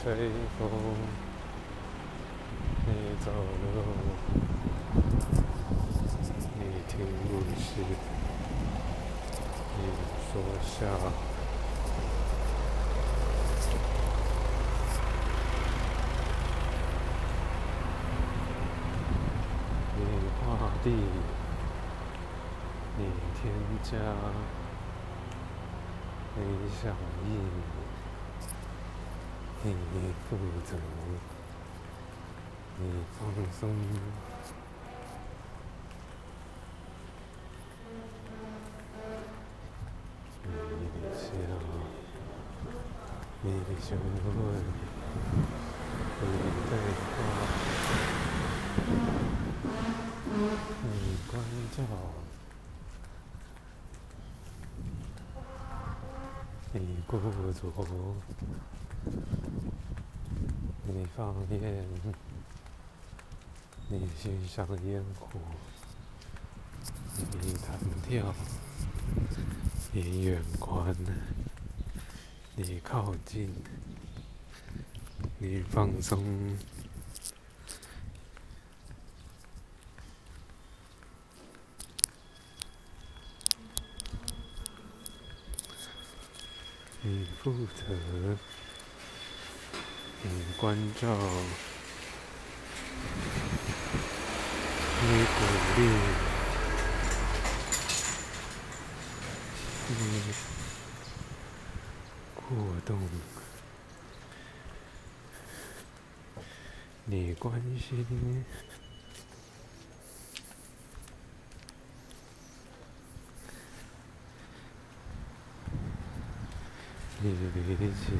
吹风，你走路，你听故事，你说笑，你画地，你添加，你响应，你负责，你放松，你笑，你询问，你对话，你关照，你孤独，你放烟，你欣赏烟火，你弹跳，你远观，你靠近，你放松，你负责，你关照，你鼓励，你过动，你关心，你理解，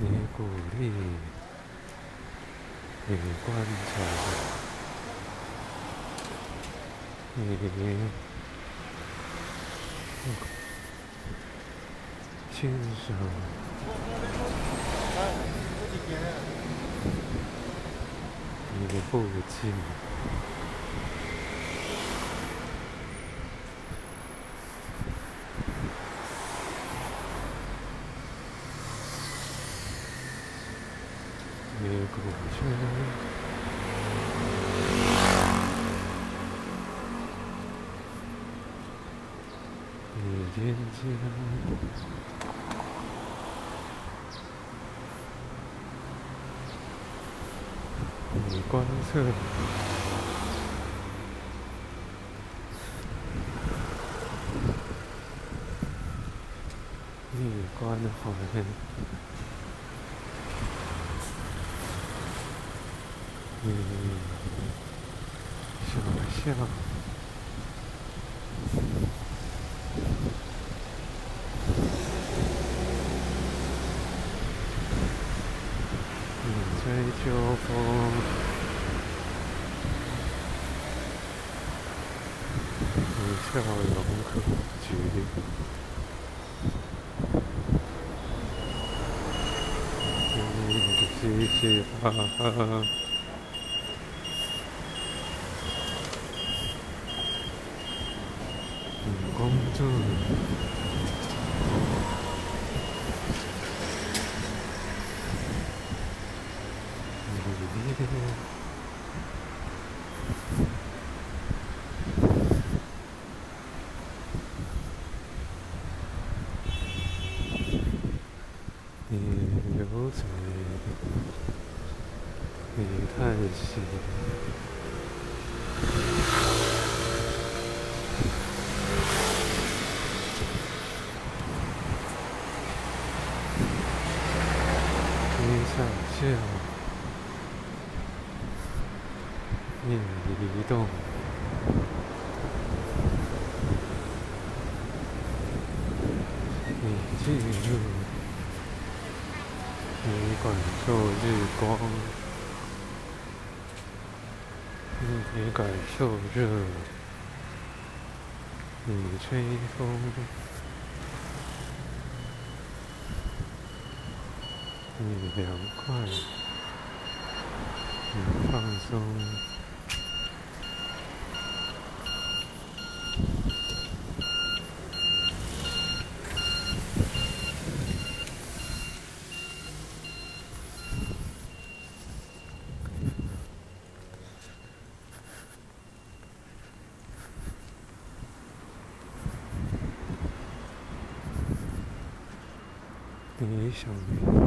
你鼓励，你观察，你欣赏，你不进，你鼓吹。你坚强，你观测，你关怀，你想象。你追秋风，你笑容可掬，你嘻嘻哈哈，你工作。你流水，你叹息，你想象，你移动。你进入，你感受日光，你感受热，你吹风，你凉快，你放松。你想。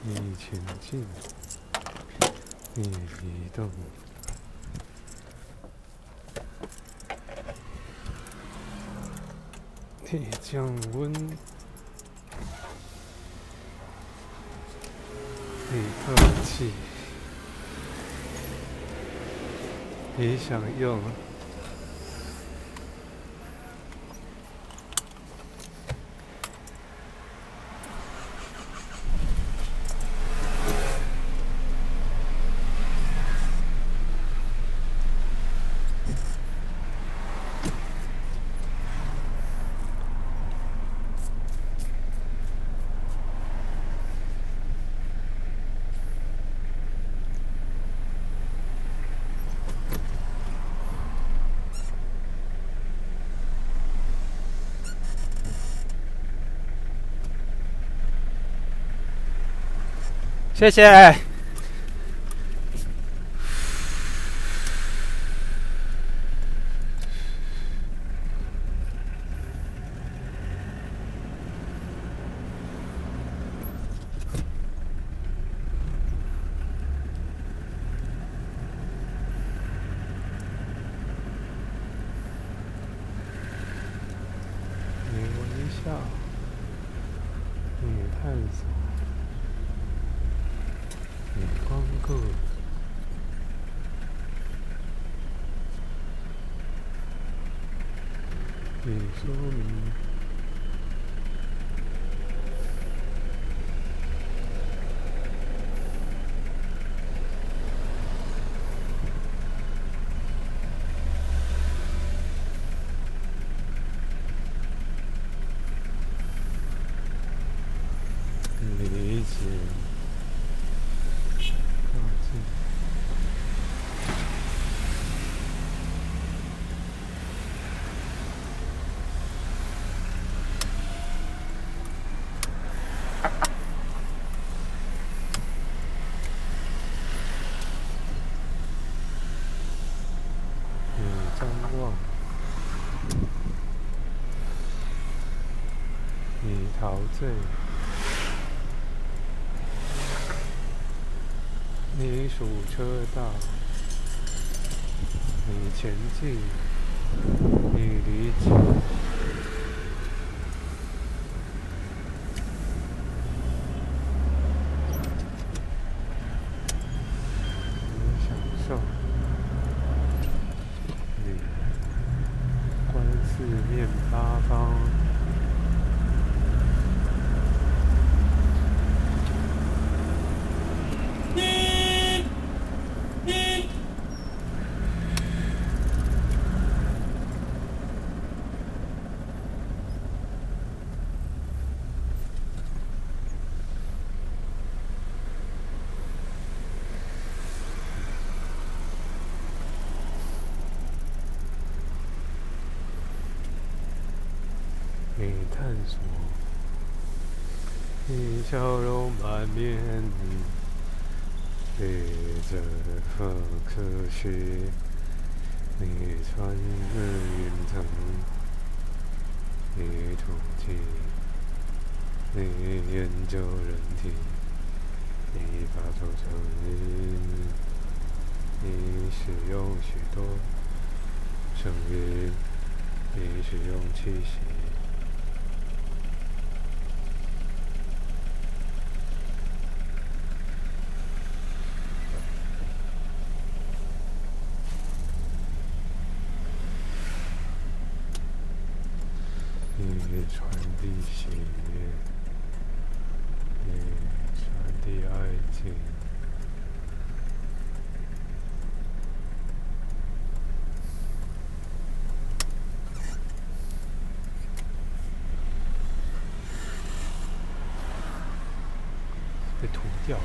你前进，你移动，你降温，你透气，你享用。谢谢。你微笑，你探索。你光顾，你说明，理解。陶你数车道，你前进，你离去，你享受，你观四面八方。你探你笑容满面，背着和科学，你穿越云层，你统计，你研究人体，你发出声音，你使用许多声音，你使用气息。掉了。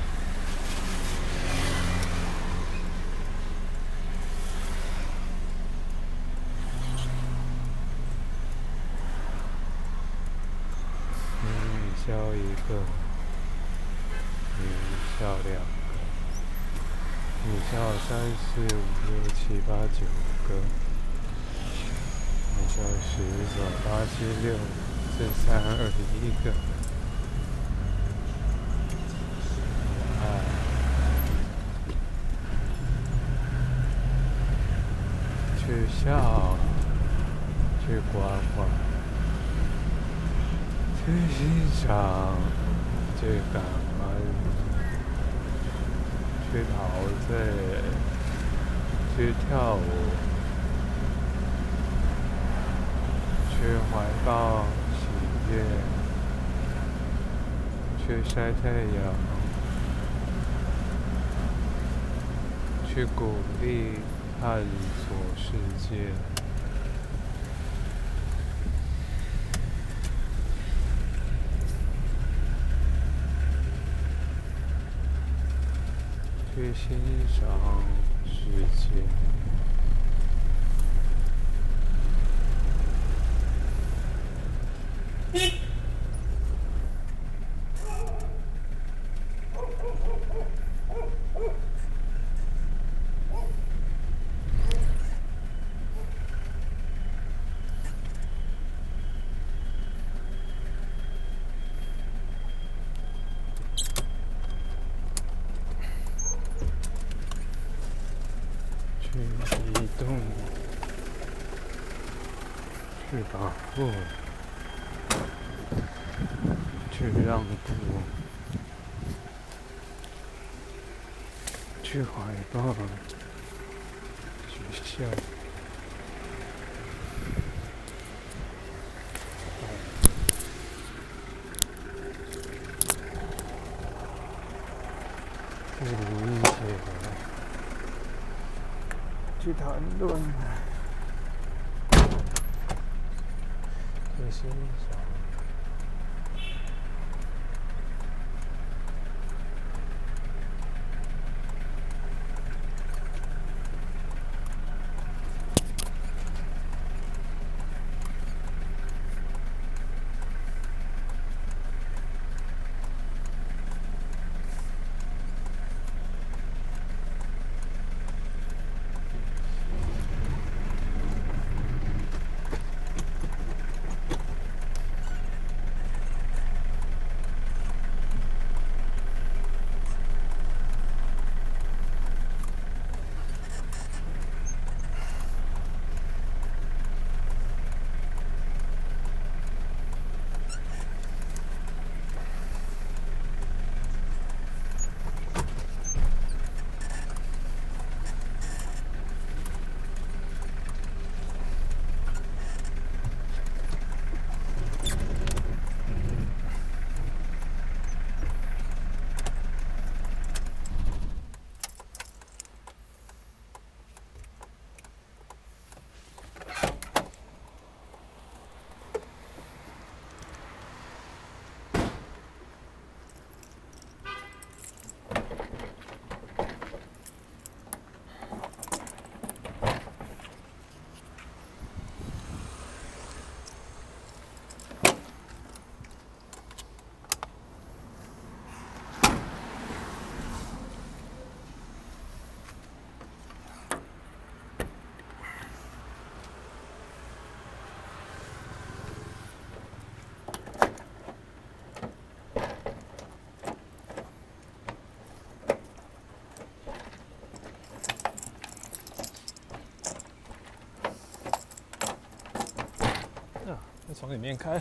女校一个，女校两个，女校三四五六七八九个，女校十九八七六四三二一个。哎，去笑，去关怀。去欣赏，去感恩，去陶醉，去跳舞，去怀抱喜悦，去晒太阳，去鼓励探索世界。去欣赏世界。去移动，去保护，去让步，去怀抱，去笑。去理解。去谈论，去往。里面开。